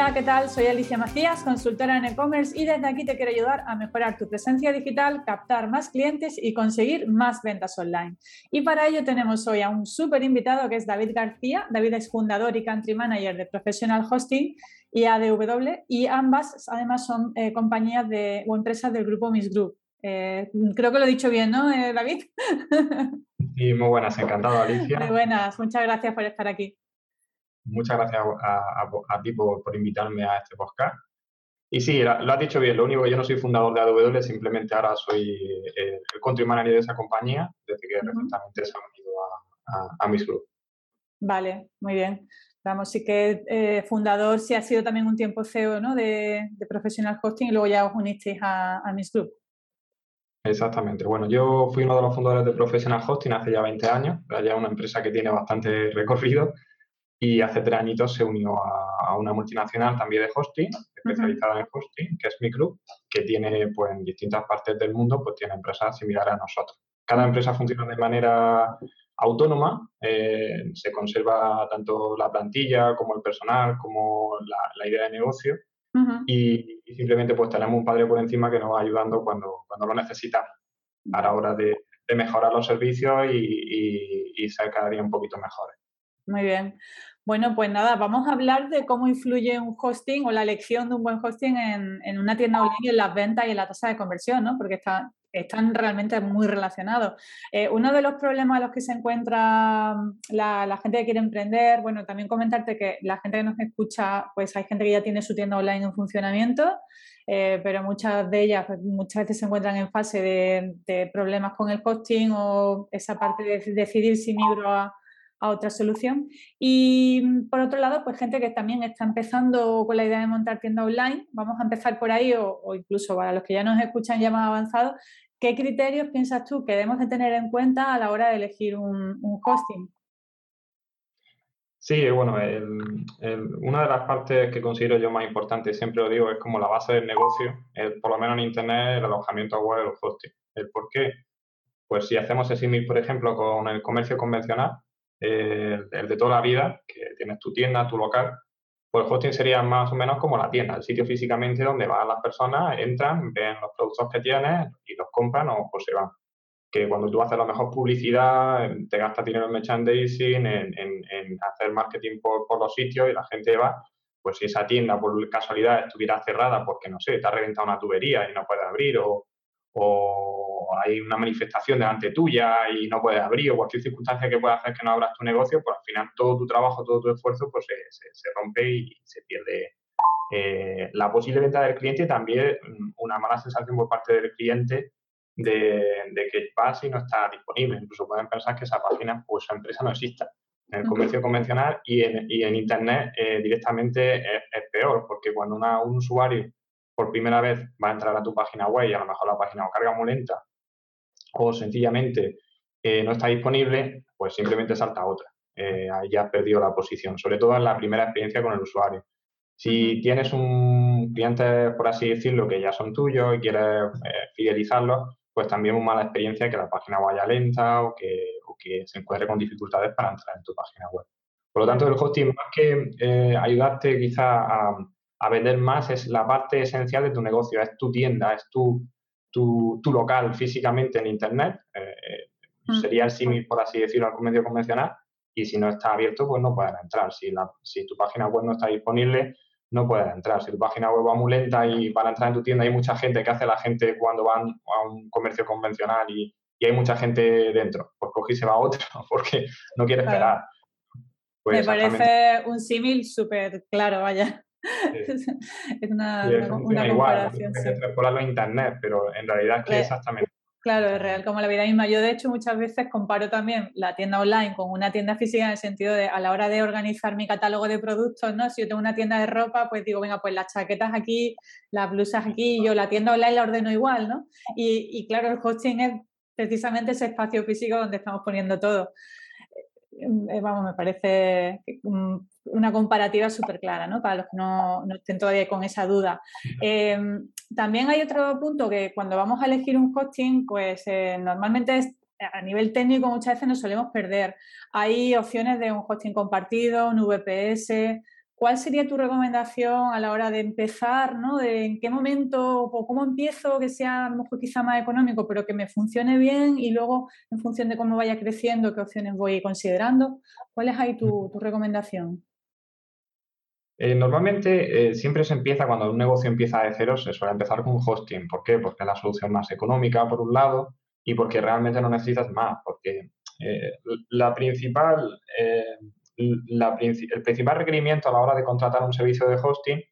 Hola, ¿qué tal? Soy Alicia Macías, consultora en e-commerce y desde aquí te quiero ayudar a mejorar tu presencia digital, captar más clientes y conseguir más ventas online. Y para ello tenemos hoy a un súper invitado que es David García. David es fundador y country manager de Professional Hosting y ADW y ambas además son eh, compañías de, o empresas del grupo Miss Group. Eh, creo que lo he dicho bien, ¿no, eh, David? Sí, muy buenas, encantado Alicia. Muy buenas, muchas gracias por estar aquí muchas gracias a, ti por, invitarme a este podcast. Y sí, lo, has dicho bien, lo único que yo no soy fundador de AW, simplemente ahora soy eh, el country manager de esa compañía, desde que recientemente se han unido a, a, Miss Group. Vale, muy bien. Vamos, sí que eh, fundador, sí ha sido también un tiempo CEO ¿no? de, de Professional Hosting y luego ya os unisteis a, a Miss Group. Exactamente. Bueno, yo fui uno de los fundadores de Professional Hosting hace ya 20 años, ya una empresa que tiene bastante recorrido y hace tres añitos se unió a, una multinacional también de hosting, especializada en hosting, que es Mi Club, que tiene pues en distintas partes del mundo pues tiene empresas similares a nosotros. Cada empresa funciona de manera autónoma, eh, se conserva tanto la plantilla como el personal, como la, idea de negocio y, simplemente pues tenemos un padre por encima que nos va ayudando cuando, cuando lo necesitamos a la hora de, mejorar los servicios y, y ser cada día un poquito mejores. Muy bien. Bueno, pues nada, vamos a hablar de cómo influye un hosting o la elección de un buen hosting en, una tienda online en las ventas y en la tasa de conversión, ¿no? Porque están realmente muy relacionados. Eh, uno de los problemas a los que se encuentra mm, la, gente que quiere emprender, bueno, también comentarte que la gente que nos escucha, pues hay gente que ya tiene su tienda online en funcionamiento, eh, pero muchas de ellas pues, muchas veces se encuentran en fase de, de problemas con el hosting o esa parte de decidir si migro a a otra solución. Y mm, por otro lado, pues gente que también está empezando con la idea de montar tienda online, vamos a empezar por ahí o, incluso para los que ya nos escuchan ya más avanzados, ¿qué criterios piensas tú que debemos de tener en cuenta a la hora de elegir un, hosting? Sí, bueno, una de las partes que considero yo más importante, siempre lo digo, es como la base del negocio, por lo menos en Internet, el alojamiento web los hosting. ¿El por qué? Pues si hacemos ese símil, por ejemplo, con el comercio convencional, el, de toda la vida, que tienes tu tienda, tu local, pues hosting sería más o menos como la tienda, el sitio físicamente donde van las personas, entran, ven los productos que tienes y los compran o, se van. Que cuando tú haces la mejor publicidad, te gastas dinero en merchandising, en, hacer marketing por, por, los sitios y la gente va, pues si esa tienda por casualidad estuviera cerrada porque, no sé, te ha reventado una tubería y no puede abrir o, o hay una manifestación delante tuya y no puedes abrir o cualquier circunstancia que pueda hacer que no abras tu negocio, pues al final todo tu trabajo, todo tu esfuerzo pues se, rompe y se pierde eh, la posible venta del cliente y también mm, una mala sensación por parte del cliente de, que vas y no está disponible. Incluso pueden pensar que esa página o esa empresa no exista. En el comercio convencional y en, Internet eh, directamente es, peor, porque cuando un usuario por primera vez va a entrar a tu página web y a lo mejor la página o carga muy lenta o sencillamente eh, no está disponible, pues simplemente salta otra. Eh, ahí ya has perdido la posición, sobre todo en la primera experiencia con el usuario. Si tienes un cliente, por así decirlo, que ya son tuyos y quieres eh, fidelizarlos, pues también una mala experiencia que la página vaya lenta o que, se encuentre con dificultades para entrar en tu página web. Por lo tanto, el hosting, más que ayudarte quizá a, a vender más es la parte esencial de tu negocio, es tu tienda, es tu, tu, local físicamente en Internet. Eh, mm. sería el símil, por así decirlo, al medio convencional. Y si no está abierto, pues no puedes entrar. Si, la, si tu página web no está disponible, no puedes entrar. Si tu página web va muy lenta y para entrar en tu tienda hay mucha gente, ¿qué hace la gente cuando van a un comercio convencional y, hay mucha gente dentro? Pues coge y se va a otro porque no quiere esperar. Pues Me parece un símil súper claro, vaya. es una, comparación. Sí. a internet, pero en realidad es que exactamente. Claro, es real como la vida misma. Yo, de hecho, muchas veces comparo también la tienda online con una tienda física en el sentido de a la hora de organizar mi catálogo de productos, ¿no? Si yo tengo una tienda de ropa, pues digo, venga, pues las chaquetas aquí, las blusas aquí, yo la tienda online la ordeno igual, ¿no? Y, y claro, el hosting es precisamente ese espacio físico donde estamos poniendo todo. Eh, vamos, me parece mm, una comparativa súper clara, ¿no? Para los que no, estén todavía con esa duda. Em, también hay otro punto que cuando vamos a elegir un hosting, pues eh, normalmente a nivel técnico muchas veces nos solemos perder. Hay opciones de un hosting compartido, un VPS, ¿cuál sería tu recomendación a la hora de empezar, ¿no? De en qué momento o cómo empiezo que sea a lo mejor quizá más económico, pero que me funcione bien y luego en función de cómo vaya creciendo, qué opciones voy considerando? ¿Cuál es ahí tu, recomendación? Eh, normalmente eh, siempre se empieza, cuando un negocio empieza de cero, se suele empezar con un hosting. ¿Por qué? Porque es la solución más económica, por un lado, y porque realmente no necesitas más, porque eh, la principal el principal requerimiento a la hora de contratar un servicio de hosting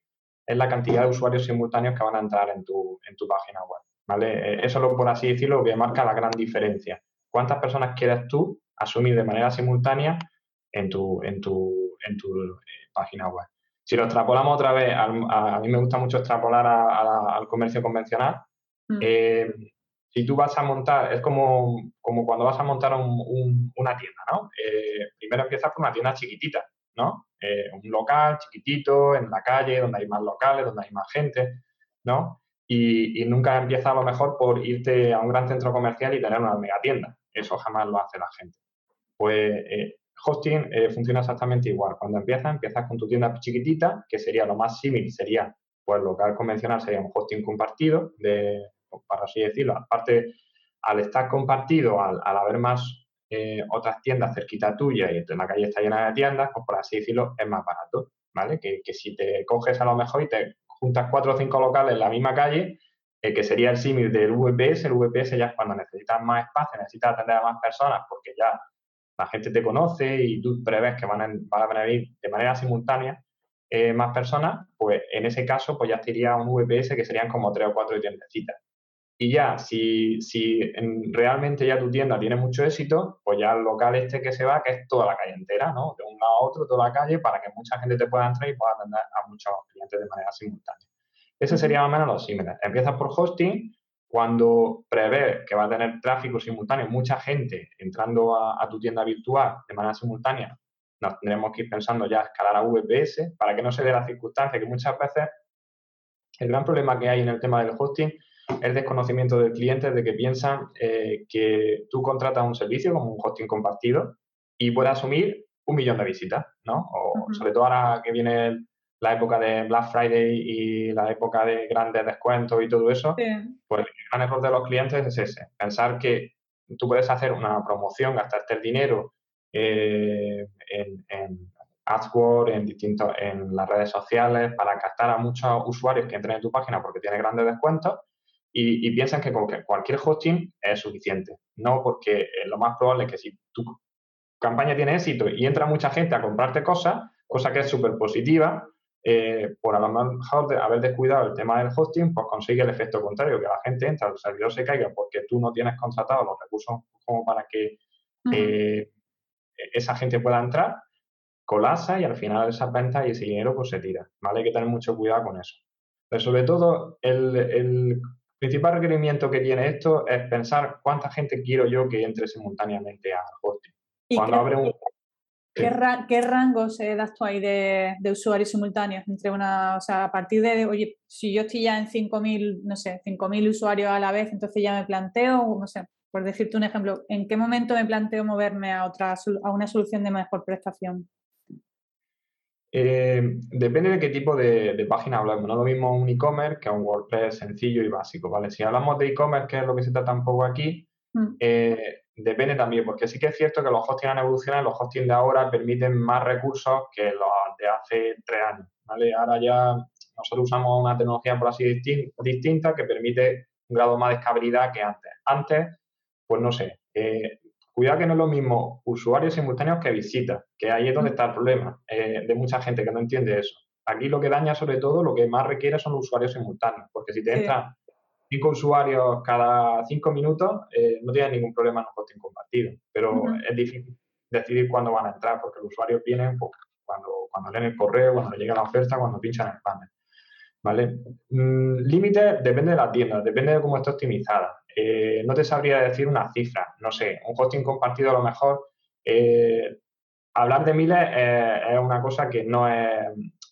es la cantidad de usuarios simultáneos que van a entrar en tu, en tu página web. ¿vale? Eh, eso, lo, por así decirlo, que marca la gran diferencia. ¿Cuántas personas quieres tú asumir de manera simultánea en tu, en tu, en tu eh, página web? Si lo extrapolamos otra vez, a, mí me gusta mucho extrapolar al comercio convencional. Mm. Eh, si tú vas a montar, es como, como cuando vas a montar una tienda, ¿no? Eh, primero empiezas por una tienda chiquitita, ¿no? Eh, un local chiquitito, en la calle, donde hay más locales, donde hay más gente, ¿no? Y, nunca empieza a lo mejor por irte a un gran centro comercial y tener una mega tienda. Eso jamás lo hace la gente. Pues eh, hosting funciona exactamente igual. Cuando empiezas, empiezas con tu tienda chiquitita, que sería lo más similar, sería, pues local convencional sería un hosting compartido de, para así decirlo. Aparte, al estar compartido, al, haber más eh, otras tiendas cerquita tuya y la calle está llena de tiendas, pues por así decirlo, es más barato, ¿vale? Que, si te coges a lo mejor y te juntas cuatro o cinco locales en la misma calle, eh, que sería el símil del VPS, el VPS ya es cuando necesitas más espacio, necesitas atender a más personas porque ya la gente te conoce y tú prevés que van a, venir de manera simultánea eh, más personas, pues en ese caso pues ya sería un VPS que serían como tres o cuatro tiendecitas. Y ya, si, si realmente ya tu tienda tiene mucho éxito, pues ya el local este que se va, que es toda la calle entera, ¿no? De un lado a otro, toda la calle, para que mucha gente te pueda entrar y pueda atender a muchos clientes de manera simultánea. Ese sería más o menos los símiles. Empiezas por hosting, cuando prevés que va a tener tráfico simultáneo, mucha gente entrando a, tu tienda virtual de manera simultánea, nos tendremos que ir pensando ya a escalar a VPS para que no se dé la circunstancia que muchas veces el gran problema que hay en el tema del hosting el desconocimiento del cliente de que piensan eh, que tú contratas un servicio como un hosting compartido y puedes asumir un millón de visitas, ¿no? O sobre todo ahora que viene la época de Black Friday y la época de grandes descuentos y todo eso, pues el gran error de los clientes es ese, pensar que tú puedes hacer una promoción, gastarte el dinero eh, en, en AdWords, en, distintos, en las redes sociales para captar a muchos usuarios que entren en tu página porque tiene grandes descuentos y, piensan que cualquier hosting es suficiente. No, porque eh, lo más probable es que si tu campaña tiene éxito y entra mucha gente a comprarte cosas, cosa que es súper positiva, eh, por a lo mejor de haber descuidado el tema del hosting, pues consigue el efecto contrario, que la gente entra, el servidor se caiga porque tú no tienes contratado los recursos como para que eh, esa gente pueda entrar, colapsa y al final esas ventas y ese dinero pues se tira, ¿vale? Hay que tener mucho cuidado con eso. Pero sobre todo el principal requerimiento que tiene esto es pensar cuánta gente quiero yo que entre simultáneamente al hosting. Cuando abre un... ¿Qué, rango se das tú ahí de, usuarios simultáneos? Entre una, o sea, a partir de, oye, si yo estoy ya en 5.000, no sé, 5.000 usuarios a la vez, entonces ya me planteo, no sé, por decirte un ejemplo, ¿en qué momento me planteo moverme a, otra, a una solución de mejor prestación? Eh, depende de qué tipo de, página hablamos. No es lo mismo un e-commerce que un WordPress sencillo y básico, ¿vale? Si hablamos de e-commerce, que es lo que se trata un poco aquí, mm. eh, depende también, porque sí que es cierto que los hosting han evolucionado, los hosting de ahora permiten más recursos que los de hace tres años, ¿vale? Ahora ya nosotros usamos una tecnología, por así distinta, que permite un grado más de escalabilidad que antes. Antes, pues no sé, eh, Cuidado que no es lo mismo usuarios simultáneos que visitas, que ahí es donde está el problema eh, de mucha gente que no entiende eso. Aquí lo que daña sobre todo, lo que más requiere son los usuarios simultáneos, porque si te entran cinco usuarios cada cinco minutos, eh, no tienes ningún problema en un hosting compartido, pero es difícil decidir cuándo van a entrar, porque los usuarios vienen pues, cuando, cuando leen el correo, cuando llega la oferta, cuando pinchan el panel. ¿Vale? Mm, límite depende de la tienda, depende de cómo está optimizada. Eh, no te sabría decir una cifra, no sé, un hosting compartido a lo mejor, eh, hablar de miles eh, es una cosa que no es,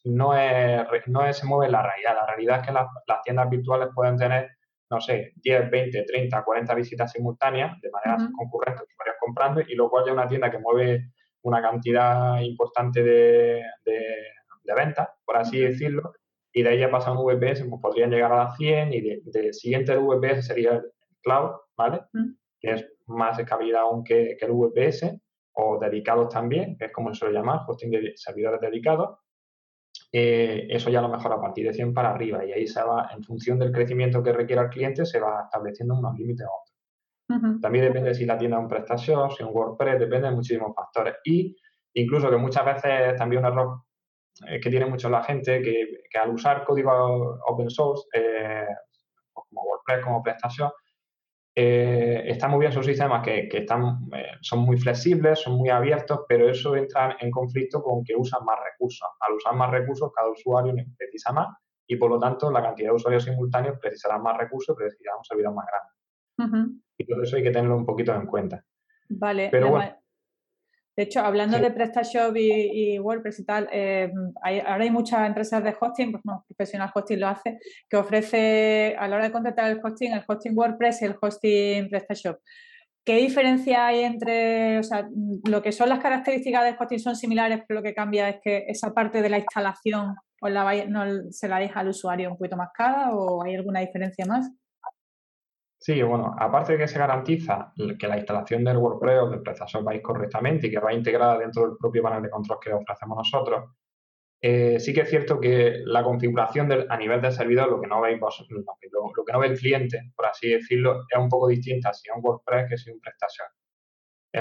no es, no se mueve en la realidad. La realidad es que las, tiendas virtuales pueden tener, no sé, 10, 20, 30, 40 visitas simultáneas de manera concurrente, usuarios comprando, y luego hay una tienda que mueve una cantidad importante de, de ventas, por así decirlo, y de ahí ya pasa un VPS, pues podrían llegar a las 100 y del siguiente VPS sería el cloud, ¿vale? Que es más escalabilidad aún que, el VPS, o dedicados también, que es como se suele llamar, hosting de servidores dedicados. Eh, eso ya a lo mejor a partir de 100 para arriba y ahí se va, en función del crecimiento que requiera el cliente, se va estableciendo unos límites u otros. También depende si la tienda es un PrestaShop, si un WordPress, depende de muchísimos factores. Y incluso que muchas veces también un error eh, que tiene mucho la gente, que, al usar código open source, eh, como WordPress, como PrestaShop, eh, están muy bien sus sistemas que, están, son muy flexibles, son muy abiertos, pero eso entra en conflicto con que usan más recursos. Al usar más recursos, cada usuario precisa más y por lo tanto la cantidad de usuarios simultáneos precisará más recursos, precisará un servidor más grande. Y todo eso hay que tenerlo un poquito en cuenta. Vale, pero bueno, de hecho, hablando de PrestaShop y, WordPress y tal, eh, ahora hay muchas empresas de hosting, pues no, Professional Hosting lo hace, que ofrece a la hora de contratar el hosting, el hosting WordPress y el hosting PrestaShop. ¿Qué diferencia hay entre, o sea, lo que son las características del hosting son similares, pero lo que cambia es que esa parte de la instalación o la, no, se la deja al usuario un poquito más cara o hay alguna diferencia más? Sí, bueno, aparte de que se garantiza que la instalación del WordPress o del PrestaShop va a ir correctamente y que va integrada dentro del propio panel de control que ofrecemos nosotros, eh, sí que es cierto que la configuración a nivel del servidor, lo que no veis lo, que no ve el cliente, por así decirlo, es un poco distinta si es un WordPress que si es un PrestaShop.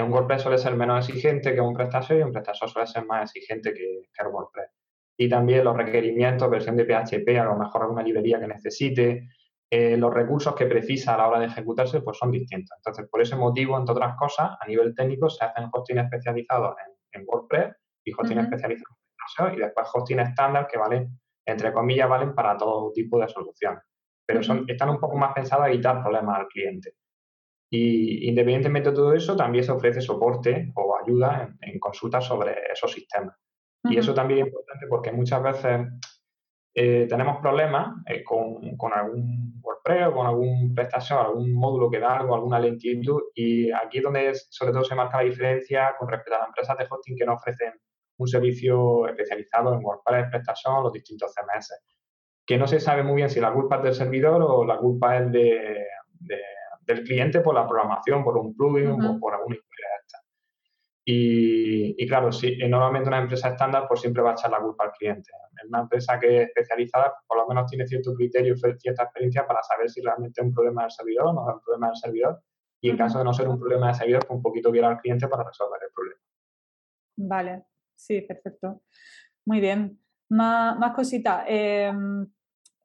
un WordPress suele ser menos exigente que un PrestaShop y un PrestaShop suele ser más exigente que el WordPress. Y también los requerimientos, versión de PHP, a lo mejor alguna librería que necesite, eh, los recursos que precisa a la hora de ejecutarse pues son distintos. Entonces, por ese motivo, entre otras cosas, a nivel técnico se hacen hosting especializados en, WordPress y hosting especializados en y después hosting estándar que valen, entre comillas, valen para todo tipo de soluciones. Pero son, están un poco más pensados a evitar problemas al cliente. Y independientemente de todo eso, también se ofrece soporte o ayuda en, consultas sobre esos sistemas. Y eso también es importante porque muchas veces eh, tenemos problemas eh, con, algún WordPress o con algún prestación, algún módulo que da algo, alguna lentitud. Y aquí es donde sobre todo se marca la diferencia con respecto a las empresas de hosting que no ofrecen un servicio especializado en WordPress, prestación, los distintos CMS. Que no se sabe muy bien si la culpa es del servidor o la culpa es de, del cliente por la programación, por un plugin o por alguna. Y, claro, si normalmente una empresa estándar pues siempre va a echar la culpa al cliente una empresa que es especializada, pues, por lo menos tiene cierto criterio, cierta experiencia para saber si realmente es un problema del servidor o no es un problema del servidor. Y en caso de no ser un problema del servidor, pues un poquito guiar al cliente para resolver el problema. Vale, sí, perfecto. Muy bien. Más, más cositas. Em,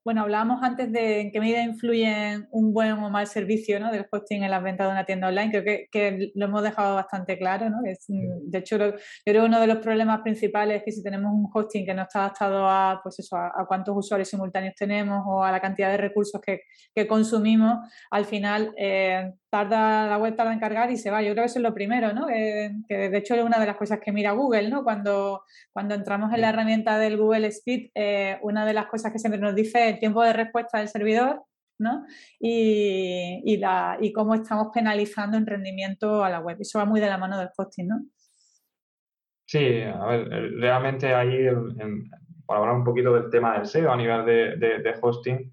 bueno, hablábamos antes de en qué medida influye un buen o mal servicio ¿no? del hosting en las ventas de una tienda online. Creo que, lo hemos dejado bastante claro. ¿no? de hecho, yo creo que uno de los problemas principales es que si tenemos un hosting que no está adaptado a, pues eso, a, cuántos usuarios simultáneos tenemos o a la cantidad de recursos que, consumimos, al final eh, tarda la web tarda en cargar y se va. Yo creo que eso es lo primero, ¿no? que de hecho es una de las cosas que mira Google, ¿no? Cuando, cuando entramos en la herramienta del Google Speed, eh, una de las cosas que siempre nos dice es el tiempo de respuesta del servidor, ¿no? Y, y, la, y cómo estamos penalizando en rendimiento a la web. Eso va muy de la mano del hosting, ¿no? Sí, a ver, realmente ahí, para hablar un poquito del tema del SEO a nivel de, de, hosting,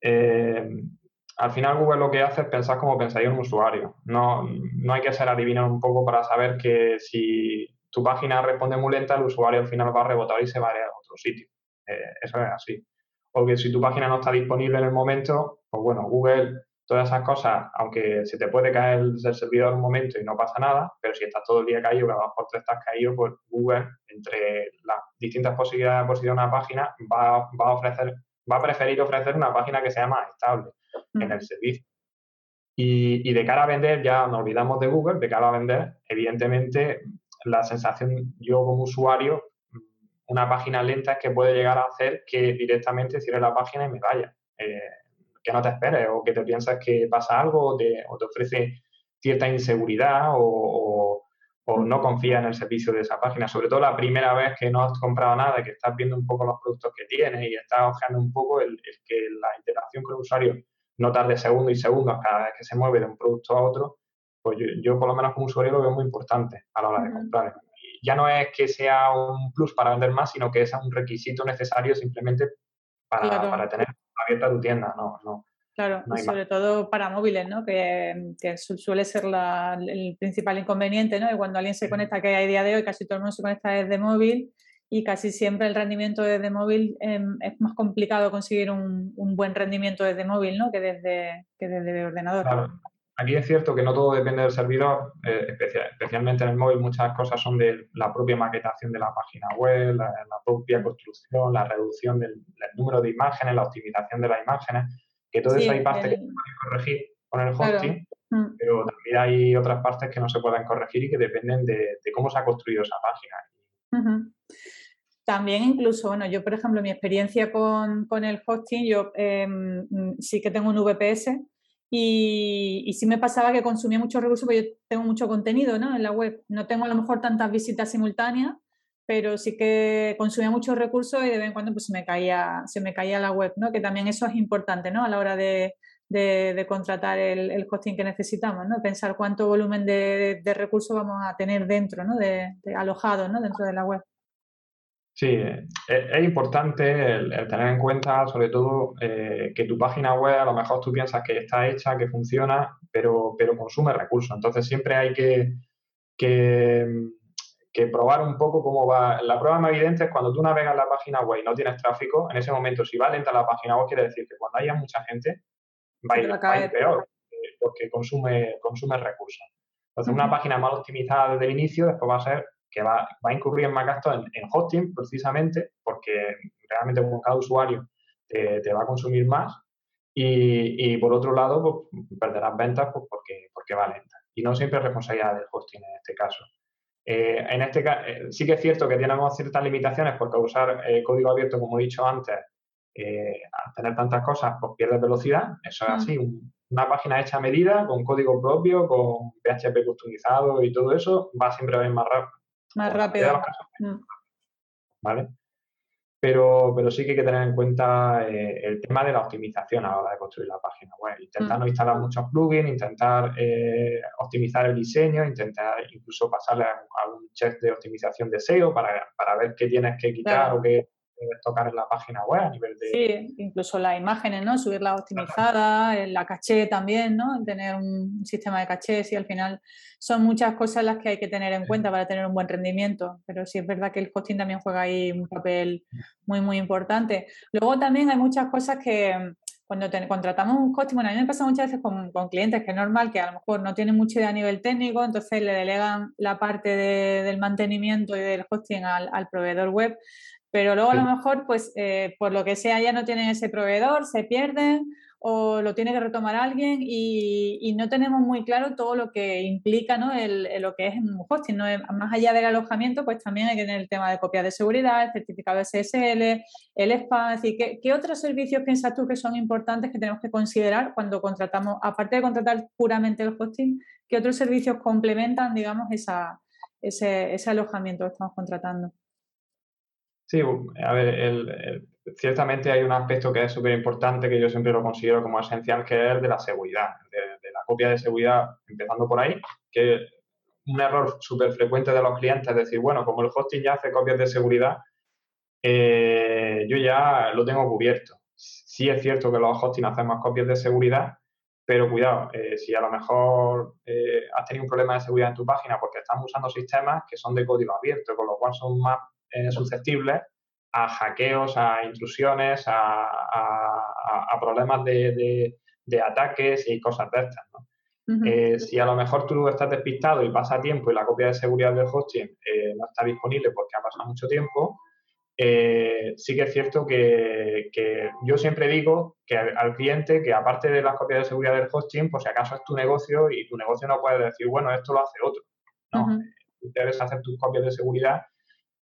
eh, al final Google lo que hace es pensar como pensaría un usuario. No, no hay que ser adivino un poco para saber que si tu página responde muy lenta, el usuario al final va a rebotar y se va a ir a otro sitio. Eh, eso es así. O que si tu página no está disponible en el momento, pues bueno, Google, todas esas cosas, aunque se te puede caer el, servidor un momento y no pasa nada, pero si estás todo el día caído, cada dos por tres estás caído, pues Google, entre las distintas posibilidades de posición de una página, va, va a ofrecer, va a preferir ofrecer una página que sea más estable en el servicio. Y, de cara a vender, ya nos olvidamos de Google, de cara a vender, evidentemente la sensación yo como usuario, una página lenta es que puede llegar a hacer que directamente cierre la página y me vaya. Eh, que no te esperes o que te piensas que pasa algo o te, ofrece cierta inseguridad o, no confía en el servicio de esa página. Sobre todo la primera vez que no has comprado nada, que estás viendo un poco los productos que tienes y estás ojeando un poco el, el que la interacción con el usuario no tarde segundos y segundos cada vez que se mueve de un producto a otro, pues yo, por lo menos como usuario lo veo muy importante a la hora de comprar. ya no es que sea un plus para vender más, sino que es un requisito necesario simplemente para, tener abierta tu tienda, no, no. Claro, y sobre todo para móviles, ¿no? Que, suele ser el principal inconveniente, ¿no? Y cuando alguien se conecta, que hay día de hoy, casi todo el mundo se conecta desde móvil y casi siempre el rendimiento desde móvil em, es más complicado conseguir un, buen rendimiento desde móvil, ¿no? Que desde, que desde ordenador. Claro. Aquí es cierto que no todo depende del servidor, eh, especialmente en el móvil muchas cosas son de la propia maquetación de la página web, la, propia construcción, la reducción del, número de imágenes, la optimización de las imágenes, que todo eso hay partes que se pueden corregir con el hosting, mm. pero también hay otras partes que no se pueden corregir y que dependen de, cómo se ha construido esa página. También incluso, bueno, yo por ejemplo, mi experiencia con, el hosting, yo em, sí que tengo un VPS, y, y, sí me pasaba que consumía muchos recursos, porque yo tengo mucho contenido ¿no? en la web. No tengo a lo mejor tantas visitas simultáneas, pero sí que consumía muchos recursos y de vez en cuando pues, se, me caía, se me caía la web, ¿no? que también eso es importante ¿no? a la hora de, de, contratar el, el, hosting que necesitamos, ¿no? pensar cuánto volumen de, de recursos vamos a tener dentro, ¿no? de, alojado ¿no? dentro de la web. Sí, eh, es, importante el, tener en cuenta, sobre todo, eh, que tu página web a lo mejor tú piensas que está hecha, que funciona, pero, pero consume recursos. Entonces siempre hay que, que, probar un poco cómo va. La prueba más evidente es cuando tú navegas la página web y no tienes tráfico, en ese momento si va lenta la página web quiere decir que cuando haya mucha gente va a ir, peor, porque consume, consume recursos. Entonces una página mal optimizada desde el inicio después va a ser que va, a incurrir en más gastos en, hosting precisamente porque realmente con cada usuario te, va a consumir más y, por otro lado pues, perderás ventas pues, porque, porque va lenta. Y no siempre es responsabilidad del hosting en este caso. Eh, en este eh, sí que es cierto que tenemos ciertas limitaciones porque usar eh, código abierto, como he dicho antes, al tener tantas cosas, pues pierdes velocidad. Eso es mm. así. una página hecha a medida, con código propio, con PHP customizado y todo eso, va siempre a ir más rápido más rápido. Mm. ¿Vale? Pero, pero sí que hay que tener en cuenta eh, el tema de la optimización a la hora de construir la página web. Intentar mm. no instalar muchos plugins, intentar eh, optimizar el diseño, intentar incluso pasarle a, un check de optimización de SEO para, para ver qué tienes que quitar o qué tocar en la página web a nivel de... Sí, incluso las imágenes, ¿no? Subirla optimizada, la caché también, ¿no? Tener un sistema de caché, sí, al final son muchas cosas las que hay que tener en cuenta para tener un buen rendimiento, pero sí es verdad que el hosting también juega ahí un papel muy, muy importante. Luego también hay muchas cosas que cuando contratamos un hosting, bueno, a mí me pasa muchas veces con, clientes que es normal que a lo mejor no tienen mucha idea a nivel técnico, entonces le delegan la parte del mantenimiento y del hosting al, al proveedor web, pero luego a lo mejor, pues eh, por lo que sea, ya no tienen ese proveedor, se pierden o lo tiene que retomar alguien y, no tenemos muy claro todo lo que implica ¿no? el, lo que es un hosting. ¿no? Más allá del alojamiento, pues también hay que tener el tema de copias de seguridad, el certificado SSL, el spam. Es decir, ¿qué, ¿qué, otros servicios piensas tú que son importantes que tenemos que considerar cuando contratamos, aparte de contratar puramente el hosting, qué otros servicios complementan, digamos, esa, ese, ese alojamiento que estamos contratando? Sí, a ver, ciertamente hay un aspecto que es súper importante que yo siempre lo considero como esencial, que es el de la seguridad, de, la copia de seguridad, empezando por ahí, que un error súper frecuente de los clientes es decir, bueno, como el hosting ya hace copias de seguridad, eh, yo ya lo tengo cubierto. Sí es cierto que los hosting hacen más copias de seguridad, pero cuidado, eh, si a lo mejor eh, has tenido un problema de seguridad en tu página porque estás usando sistemas que son de código abierto, con lo cual son más eh, susceptibles a hackeos, a intrusiones, a, problemas de, ataques y cosas de estas. Eh, si a lo mejor tú estás despistado y pasa tiempo y la copia de seguridad del hosting eh, no está disponible porque ha pasado mucho tiempo, sí que es cierto que, yo siempre digo que al, cliente que aparte de las copias de seguridad del hosting, pues si acaso es tu negocio y tu negocio no puede decir, bueno, esto lo hace otro. No, tú debes hacer tus copias de seguridad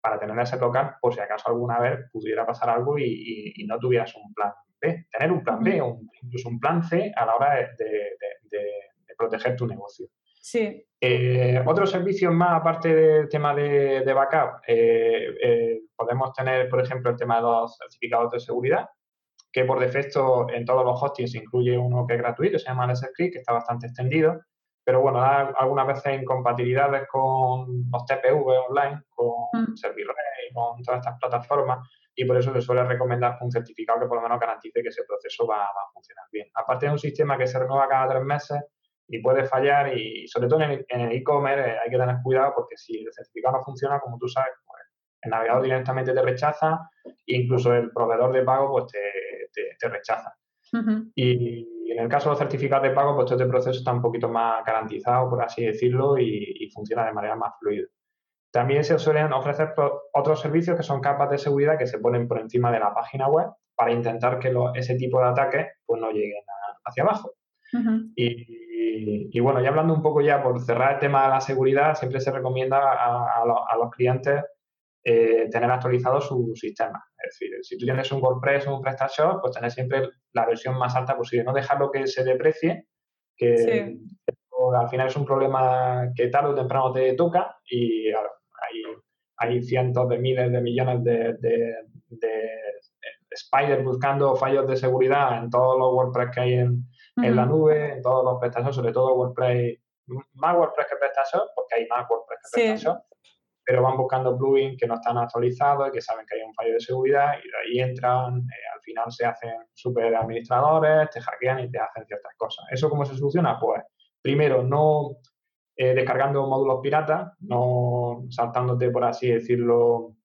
para tener ese local por si acaso alguna vez pudiera pasar algo y, no tuvieras un plan B. Tener un plan B o incluso un plan C a la hora de, proteger tu negocio. Sí. Eh, otros servicios más, aparte del tema de, backup, eh, eh, podemos tener, por ejemplo, el tema de los certificados de seguridad, que por defecto en todos los hostings incluye uno que es gratuito, se llama LSScript, que está bastante extendido. Pero bueno, da algunas veces incompatibilidades con los TPV online, con mm. ServiceRay, con todas estas plataformas, y por eso se suele recomendar un certificado que por lo menos garantice que ese proceso va, a funcionar bien. Aparte de un sistema que se renueva cada tres meses y puede fallar, y sobre todo en el e-commerce eh, hay que tener cuidado porque si el certificado no funciona, como tú sabes, pues, el navegador directamente te rechaza, e incluso el proveedor de pago pues te, te, rechaza. Y en el caso de los certificados de pago, pues todo este proceso está un poquito más garantizado, por así decirlo, y, funciona de manera más fluida. También se suelen ofrecer otros servicios que son capas de seguridad que se ponen por encima de la página web para intentar que ese tipo de ataques pues, no lleguen hacia abajo. y, bueno, ya hablando un poco ya por cerrar el tema de la seguridad, siempre se recomienda a, a los clientes eh, tener actualizado su sistema. Es decir, si tú tienes un WordPress o un PrestaShop, pues tener siempre la versión más alta posible. No dejarlo que se deprecie, que al final es un problema que tarde o temprano te toca y hay, hay cientos de miles de millones de, de, spiders buscando fallos de seguridad en todos los WordPress que hay en, en la nube, en todos los PrestaShop, sobre todo WordPress, más WordPress que PrestaShop, porque hay más WordPress que PrestaShop pero van buscando plugins que no están actualizados y que saben que hay un fallo de seguridad y de ahí entran, eh, al final se hacen super administradores, te hackean y te hacen ciertas cosas. ¿Eso cómo se soluciona? Pues primero, no eh, descargando módulos piratas, no saltándote, por así decirlo,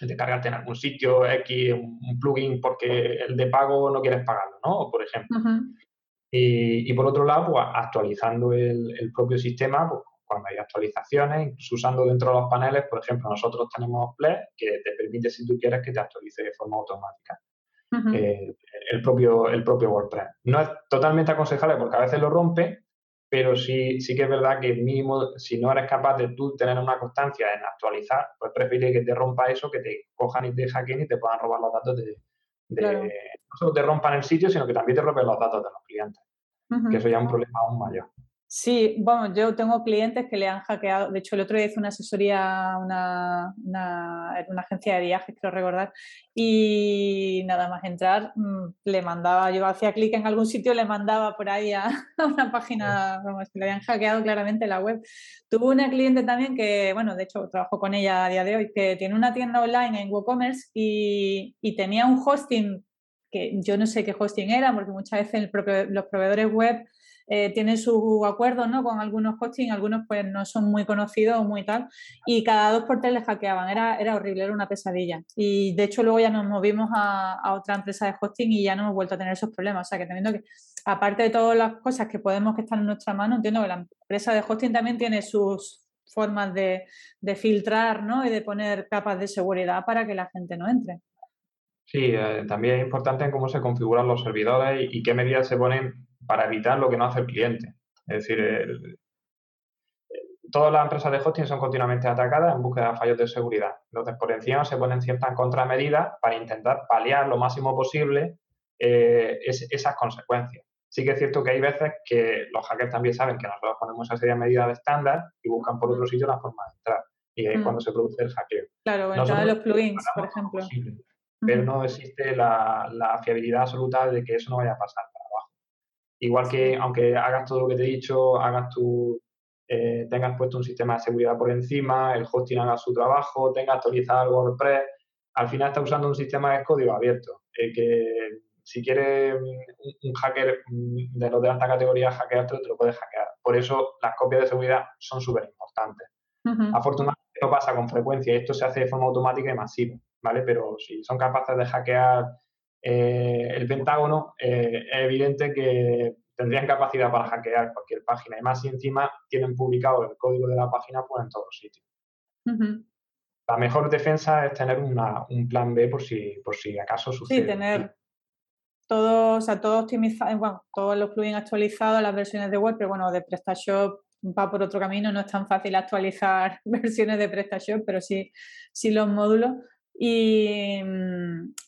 descargarte en algún sitio X un, plugin porque el de pago no quieres pagarlo, ¿no? Por ejemplo. y, por otro lado, pues actualizando el, el propio sistema, pues, cuando hay actualizaciones, incluso usando dentro de los paneles, por ejemplo, nosotros tenemos Play que te permite, si tú quieres, que te actualice de forma automática. Eh, el, propio, el propio WordPress. No es totalmente aconsejable porque a veces lo rompe, pero sí, sí que es verdad que mínimo, si no eres capaz de tú tener una constancia en actualizar, pues prefieres que te rompa eso, que te cojan y te hackeen y te puedan robar los datos de, no solo te rompan el sitio, sino que también te rompen los datos de los clientes, que eso ya es un problema aún mayor. Sí, bueno, yo tengo clientes que le han hackeado. De hecho, el otro día hice una asesoría una, una, una agencia de viajes, quiero recordar, y nada más entrar, mm, le mandaba, yo hacía clic en algún sitio, le mandaba por ahí a, una página, vamos, que le habían hackeado claramente la web. Tuve una cliente también que, bueno, de hecho, trabajo con ella a día de hoy, que tiene una tienda online en WooCommerce y, y tenía un hosting que yo no sé qué hosting era, porque muchas veces el los proveedores web eh, tienen su acuerdo ¿no? con algunos hosting, algunos pues no son muy conocidos o muy tal, y cada dos por tres les hackeaban, era, era horrible, era una pesadilla. Y de hecho luego ya nos movimos a, otra empresa de hosting y ya no hemos vuelto a tener esos problemas. O sea que teniendo que, aparte de todas las cosas que podemos que están en nuestra mano, entiendo que la empresa de hosting también tiene sus formas de, filtrar ¿no? y de poner capas de seguridad para que la gente no entre. Sí, eh, también es importante cómo se configuran los servidores y, qué medidas se ponen para evitar lo que no hace el cliente. Es decir, todas las empresas de hosting son continuamente atacadas en búsqueda de fallos de seguridad. Entonces, por encima se ponen ciertas contramedidas para intentar paliar lo máximo posible eh, esas consecuencias. Sí que es cierto que hay veces que los hackers también saben que nosotros ponemos esa serie de medidas de estándar y buscan por otro sitio la forma de entrar. Y ahí es mm. cuando se produce el hackeo. Claro, en de los plugins, por ejemplo. pero no existe la, la, fiabilidad absoluta de que eso no vaya a pasar. Igual que aunque hagas todo lo que te he dicho, hagas tu, eh, tengas puesto un sistema de seguridad por encima, el hosting haga su trabajo, tenga actualizado el WordPress, al final está usando un sistema de código abierto, eh, que si quieres un, hacker de los de alta categoría hackearte, te lo puedes hackear. Por eso las copias de seguridad son súper importantes. Afortunadamente no pasa con frecuencia, esto se hace de forma automática y masiva, ¿vale? Pero si son capaces de hackear eh, el Pentágono, eh, es evidente que tendrían capacidad para hackear cualquier página y más si encima tienen publicado el código de la página pues, en todos los sitios. La mejor defensa es tener un plan B por si, por si acaso sucede. Sí, tener todos, o todo optimizado, bueno, todos los plugins actualizados, las versiones de web, pero bueno, de PrestaShop va por otro camino, no es tan fácil actualizar versiones de PrestaShop, pero sí, sí los módulos. Y,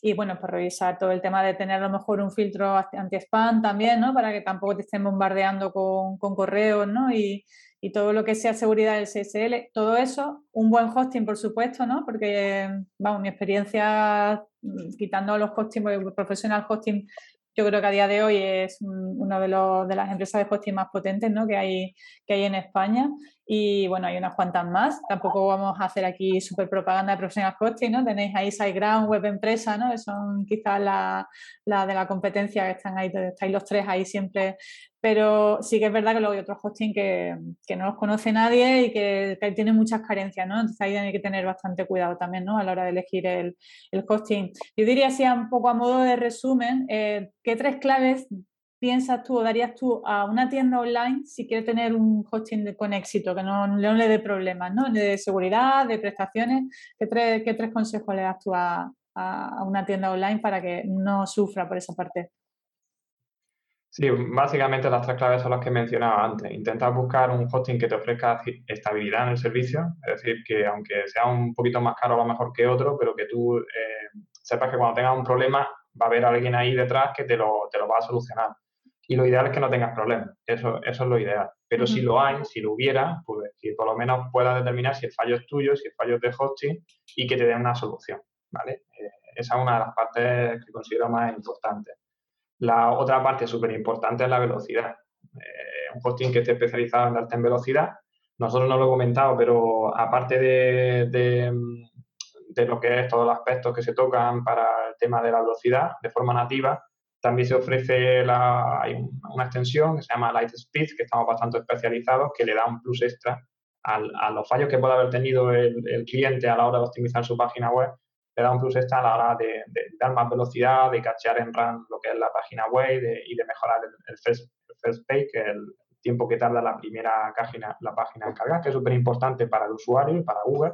y, bueno, pues revisar todo el tema de tener a lo mejor un filtro anti-spam también, ¿no? Para que tampoco te estén bombardeando con, con correos, ¿no? Y, y, todo lo que sea seguridad del SSL, todo eso, un buen hosting, por supuesto, ¿no? Porque, vamos, mi experiencia, mm, quitando los hosting, porque profesional hosting yo creo que a día de hoy es una de, de las empresas de hosting más potentes ¿no? que, hay, que hay en España. Y bueno, hay unas cuantas más. Tampoco vamos a hacer aquí super propaganda de profesional hosting, ¿no? Tenéis ahí SiteGround, Web Empresa, ¿no? son quizás la, la, de la competencia que están ahí, estáis los tres ahí siempre. Pero sí que es verdad que luego hay otros hosting que, que no los conoce nadie y que, que, tienen muchas carencias, ¿no? Entonces ahí hay que tener bastante cuidado también, ¿no? A la hora de elegir el, el hosting. Yo diría así un poco a modo de resumen, eh, ¿qué tres claves piensas tú o darías tú a una tienda online si quiere tener un hosting con éxito, que no, le dé problemas, ¿no? De seguridad, de prestaciones. ¿Qué tres, consejos le das tú a, una tienda online para que no sufra por esa parte? Sí, básicamente las tres claves son las que mencionaba antes. Intenta buscar un hosting que te ofrezca estabilidad en el servicio, es decir, que aunque sea un poquito más caro a lo mejor que otro, pero que tú eh, sepas que cuando tengas un problema va a haber alguien ahí detrás que te lo, te lo va a solucionar y lo ideal es que no tengas problemas. Eso, eso es lo ideal. Pero si lo hay, si lo hubiera, pues que por lo menos puedas determinar si el fallo es tuyo, si el fallo es de hosting y que te den una solución. ¿vale? Eh, esa es una de las partes que considero más importantes. La otra parte súper importante es la velocidad. Eh, un hosting que esté especializado en darte en velocidad. Nosotros no lo he comentado, pero aparte de, de, de lo que es todos los aspectos que se tocan para el tema de la velocidad de forma nativa, también se ofrece la, hay una extensión que se llama Lightspeed, que estamos bastante especializados, que le da un plus extra a los fallos que pueda haber tenido el, cliente a la hora de optimizar su página web, le da un plus extra a la hora de, dar más velocidad, de cachear en RAM lo que es la página web y de mejorar el, first, page, que es el tiempo que tarda la primera página, la página en cargar, que es súper importante para el usuario y para Google.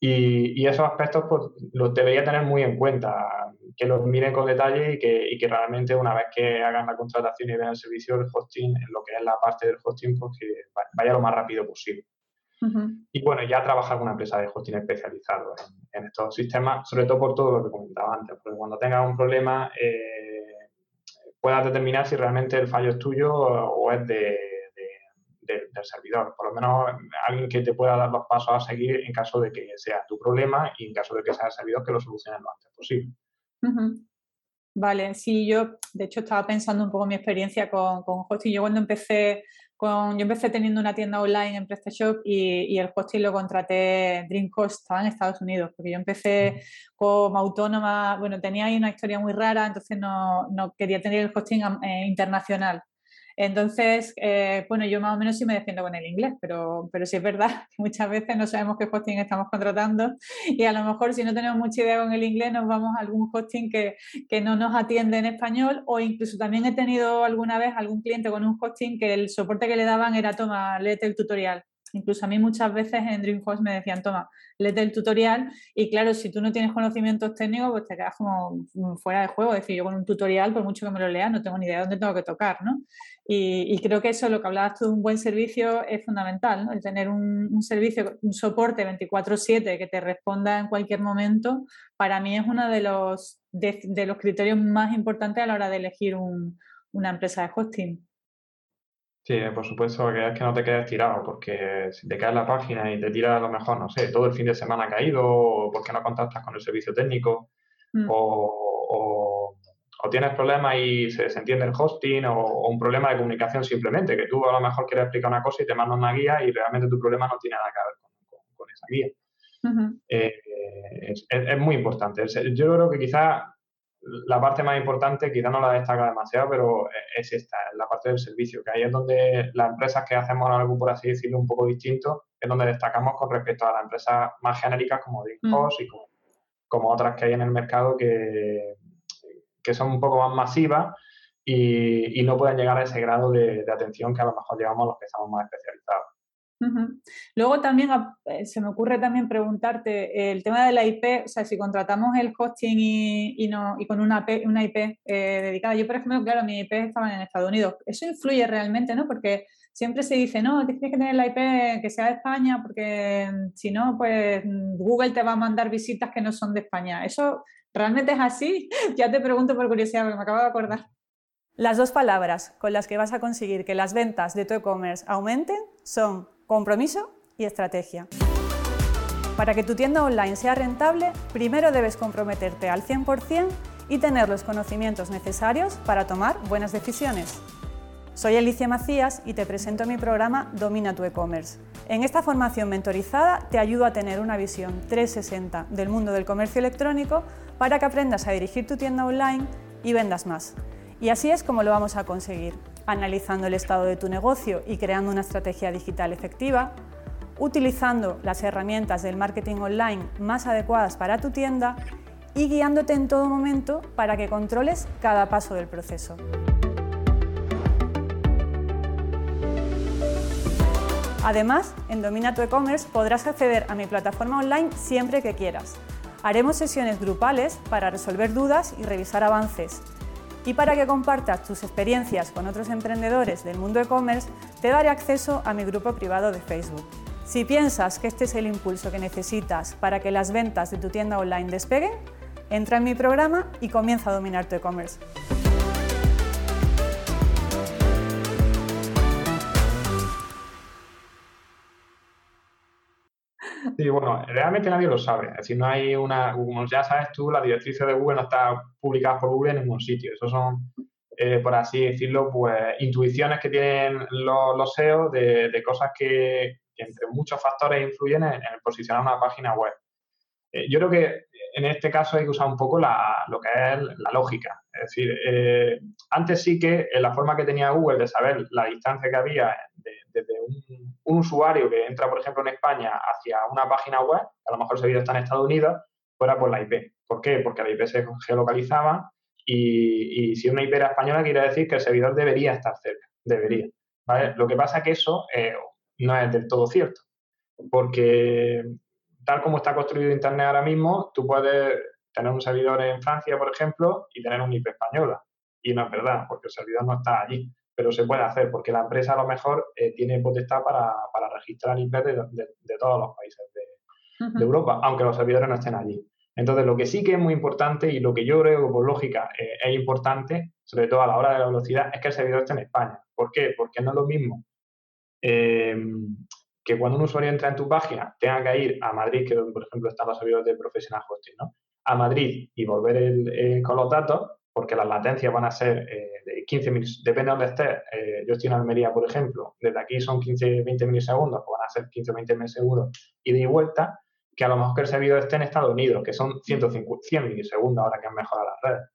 Y, esos aspectos pues, los debería tener muy en cuenta, que los miren con detalle y que, y que, realmente una vez que hagan la contratación y vean el servicio del hosting, en lo que es la parte del hosting, pues que vaya lo más rápido posible. Y bueno, ya trabajar con una empresa de hosting especializado en, estos sistemas, sobre todo por todo lo que comentaba antes, porque cuando tengas un problema eh, puedas determinar si realmente el fallo es tuyo o es de, del servidor. Por lo menos alguien que te pueda dar los pasos a seguir en caso de que sea tu problema y en caso de que sea el servidor que lo solucione lo antes posible. Vale, sí, yo de hecho estaba pensando un poco mi experiencia con, con hosting. Yo cuando empecé con, yo empecé teniendo una tienda online en PrestaShop y, y el hosting lo contraté Dreamhost, estaba en Estados Unidos, porque yo empecé como autónoma, bueno, tenía ahí una historia muy rara, entonces no, no quería tener el hosting eh, internacional. Entonces, eh, bueno, yo más o menos sí me defiendo con el inglés, pero, pero sí es verdad que muchas veces no sabemos qué hosting estamos contratando y a lo mejor si no tenemos mucha idea con el inglés nos vamos a algún hosting que, que no nos atiende en español o incluso también he tenido alguna vez algún cliente con un hosting que el soporte que le daban era toma, léete el tutorial Incluso a mí muchas veces en Dreamhost me decían, toma, léete el tutorial y claro, si tú no tienes conocimientos técnicos, pues te quedas como fuera de juego. Es decir, yo con un tutorial, por mucho que me lo lea, no tengo ni idea de dónde tengo que tocar, ¿no? Y, creo que eso, lo que hablabas tú de un buen servicio, es fundamental, ¿no? El tener un, servicio, un soporte 24/7 que te responda en cualquier momento, para mí es uno de los, de, los criterios más importantes a la hora de elegir una empresa de hosting. Sí, por supuesto que es que no te quedes tirado, porque si te caes la página y te tira a lo mejor, no sé, todo el fin de semana caído, o porque no contactas con el servicio técnico, mm. o, tienes problemas y se desentiende el hosting, o, un problema de comunicación simplemente, que tú a lo mejor quieres explicar una cosa y te mandan una guía y realmente tu problema no tiene nada que ver con, esa guía. Eh, es, es, muy importante. Yo creo que quizás la parte más importante, quizá no la destaca demasiado, pero es esta, la parte del servicio, que ahí es donde las empresas que hacemos algo, por así decirlo, un poco distinto, es donde destacamos con respecto a las empresas más genéricas como Dreamhost y como, otras que hay en el mercado que, que son un poco más masivas y, no pueden llegar a ese grado de, de atención que a lo mejor llevamos los que estamos más especializados. Luego también eh, se me ocurre también preguntarte el tema de la IP, o sea, si contratamos el hosting y, no, y con una, IP eh, dedicada. Yo, por ejemplo, claro, mi IP estaba en Estados Unidos. Eso influye realmente, ¿no? Porque siempre se dice, no, tienes que tener la IP que sea de España porque mm, si no, pues mm, Google te va a mandar visitas que no son de España. ¿Eso realmente es así? ya te pregunto por curiosidad, porque me acabo de acordar. Las dos palabras con las que vas a conseguir que las ventas de tu e-commerce aumenten son compromiso y estrategia. Para que tu tienda online sea rentable, primero debes comprometerte al 100% y tener los conocimientos necesarios para tomar buenas decisiones. Soy Alicia Macías y te presento mi programa Domina tu e-commerce. En esta formación mentorizada te ayudo a tener una visión 360 del mundo del comercio electrónico para que aprendas a dirigir tu tienda online y vendas más. Y así es como lo vamos a conseguir, analizando el estado de tu negocio y creando una estrategia digital efectiva, utilizando las herramientas del marketing online más adecuadas para tu tienda y guiándote en todo momento para que controles cada paso del proceso. Además, en Domina tu e-commerce podrás acceder a mi plataforma online siempre que quieras. Haremos sesiones grupales para resolver dudas y revisar avances. Y para que compartas tus experiencias con otros emprendedores del mundo e-commerce, te daré acceso a mi grupo privado de Facebook. Si piensas que este es el impulso que necesitas para que las ventas de tu tienda online despeguen, entra en mi programa y comienza a dominar tu e-commerce. Sí, bueno, realmente nadie lo sabe. Es decir, no hay una, como ya sabes tú, la directriz de Google no está publicada por Google en ningún sitio. Esos son, eh, por así decirlo, pues intuiciones que tienen los, los SEO de, cosas que, entre muchos factores influyen en, el posicionar una página web. Eh, yo creo que en este caso hay que usar un poco lo que es la lógica. Es decir, eh, antes sí que en la forma que tenía Google de saber la distancia que había desde un, usuario que entra, por ejemplo, en España hacia una página web, a lo mejor ese vídeo está en Estados Unidos, fuera por la IP. ¿Por qué? Porque la IP se geolocalizaba y, si una IP era española quiere decir que el servidor debería estar cerca, debería. Lo que pasa es que eso eh, no es del todo cierto, porque tal como está construido Internet ahora mismo, tú puedes tener un servidor en Francia, por ejemplo, y tener un IP española. Y no es verdad, porque el servidor no está allí pero se puede hacer porque la empresa a lo mejor eh, tiene potestad para, para registrar IP de, de, todos los países de, Europa, aunque los servidores no estén allí. Entonces, lo que sí que es muy importante y lo que yo creo que por lógica eh, es importante, sobre todo a la hora de la velocidad, es que el servidor esté en España. ¿Por qué? Porque no es lo mismo eh, que cuando un usuario entra en tu página tenga que ir a Madrid, que por ejemplo están los servidores de Professional Hosting, ¿no? A Madrid y volver con los datos, porque las latencias van a ser eh, de 15 milisegundos, depende de dónde estés. Eh, yo estoy en Almería, por ejemplo, desde aquí son 15-20 milisegundos, pues van a ser 15-20 milisegundos ida y vuelta, que a lo mejor que el servidor esté en Estados Unidos, que son 150, 100 milisegundos ahora que han mejorado las redes.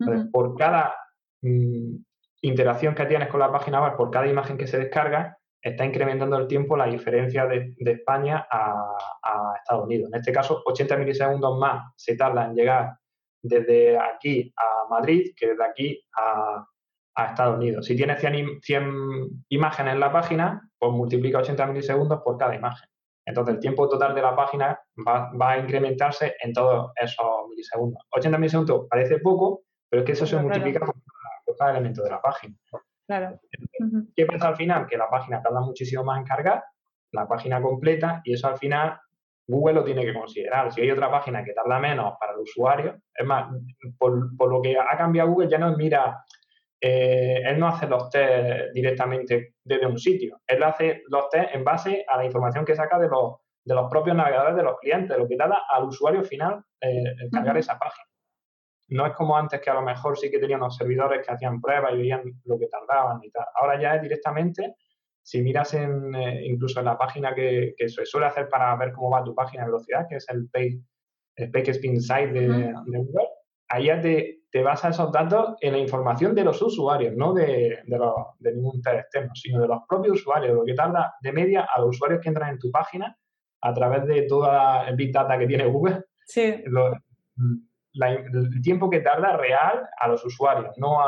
Entonces, por cada mm, interacción que tienes con la página web, por cada imagen que se descarga, está incrementando el tiempo la diferencia de, España a, a, Estados Unidos. En este caso, 80 milisegundos más se tarda en llegar desde aquí a Madrid que desde aquí a, Estados Unidos. Si tienes 100, 100, imágenes en la página, pues multiplica 80 milisegundos por cada imagen. Entonces, el tiempo total de la página va, a incrementarse en todos esos milisegundos. 80 milisegundos parece poco, pero es que eso se multiplica por, cada elemento de la página. Claro. ¿Qué pasa al final? Que la página tarda muchísimo más en cargar, la página completa, y eso al final Google lo tiene que considerar. Si hay otra página que tarda menos para el usuario, es más, por, lo que ha cambiado Google, ya no mira, eh, él no hace los test directamente desde un sitio, él hace los test en base a la información que saca de los, de los propios navegadores de los clientes, lo que tarda al usuario final eh, cargar esa página. No es como antes que a lo mejor sí que tenían los servidores que hacían pruebas y veían lo que tardaban y tal. Ahora ya es directamente si miras en, eh, incluso en la página que, se suele hacer para ver cómo va tu página de velocidad, que es el Page, el Spin Site de, Google, ahí ya te, te basa esos datos en la información de los usuarios, no de, de, ningún test externo, sino de los propios usuarios, lo que tarda de media a los usuarios que entran en tu página a través de toda el Big Data que tiene Google. Sí el tiempo que tarda real a los usuarios. No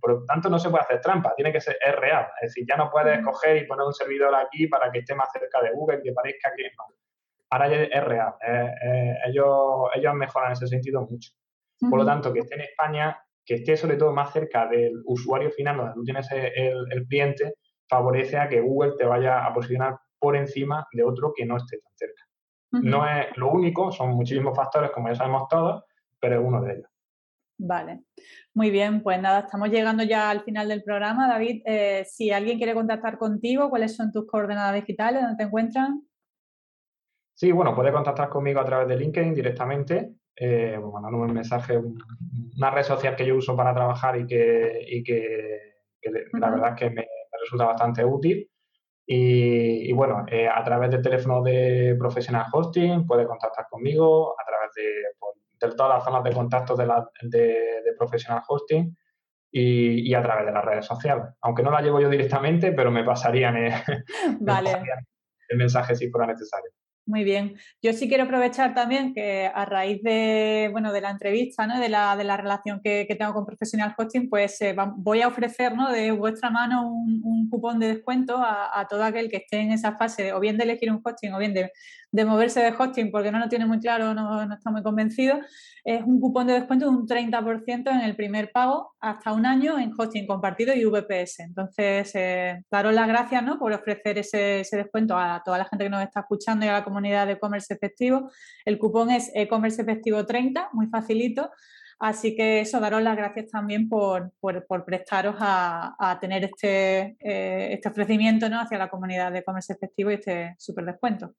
por lo tanto, no se puede hacer trampa, tiene que ser es real. Es decir, ya no puedes coger y poner un servidor aquí para que esté más cerca de Google y que parezca que no. Ahora ya es real. ellos, ellos mejoran en ese sentido mucho. Por lo tanto, que esté en España, que esté sobre todo más cerca del usuario final, donde tú tienes el, cliente, favorece a que Google te vaya a posicionar por encima de otro que no esté tan cerca. No es lo único, son muchísimos factores, como ya sabemos todos, pero es uno de ellos. Vale, muy bien, pues nada, estamos llegando ya al final del programa. David, eh, si alguien quiere contactar contigo, ¿cuáles son tus coordenadas digitales? ¿Dónde te encuentran? Sí, bueno, puede contactar conmigo a través de LinkedIn directamente. eh, mandándome un mensaje, una red social que yo uso para trabajar y que, y que, la verdad es que me, resulta bastante útil. Y, bueno, eh, a través del teléfono de Professional Hosting puede contactar conmigo, a través de, pues, todas las zonas de contacto de, la, de, Professional Hosting y, a través de las redes sociales. Aunque no la llevo yo directamente, pero me pasarían, eh, el mensaje si fuera necesario. Muy bien. Yo sí quiero aprovechar también que a raíz de, bueno, de la entrevista, ¿no? de, la, de la relación que, tengo con Professional Hosting, pues eh, voy a ofrecer ¿no? de vuestra mano un, cupón de descuento a, todo aquel que esté en esa fase o bien de elegir un hosting o bien de, de moverse de hosting porque no lo tiene muy claro, no, no está muy convencido, es un cupón de descuento de un 30% en el primer pago hasta un año en hosting compartido y VPS. Entonces, eh, daros las gracias ¿no? por ofrecer ese, ese, descuento a toda la gente que nos está escuchando y a la comunidad de e-commerce efectivo. El cupón es e-commerce efectivo 30, muy facilito. Así que eso, daros las gracias también por, por, prestaros a, a, tener este, eh, este ofrecimiento ¿no? hacia la comunidad de e-commerce efectivo y este súper descuento.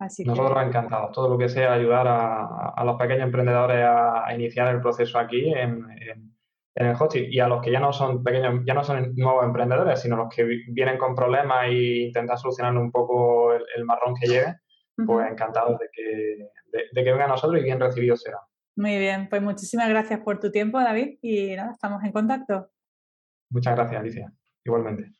Nosotros encantados, todo lo que sea ayudar a, los pequeños emprendedores a, iniciar el proceso aquí en, el hosting y a los que ya no son pequeños, ya no son nuevos emprendedores, sino los que vienen con problemas e intentan solucionar un poco el, marrón que llegue, pues encantados de que, de, que vengan a nosotros y bien recibidos serán. Muy bien, pues muchísimas gracias por tu tiempo, David, y nada, estamos en contacto. Muchas gracias, Alicia. Igualmente.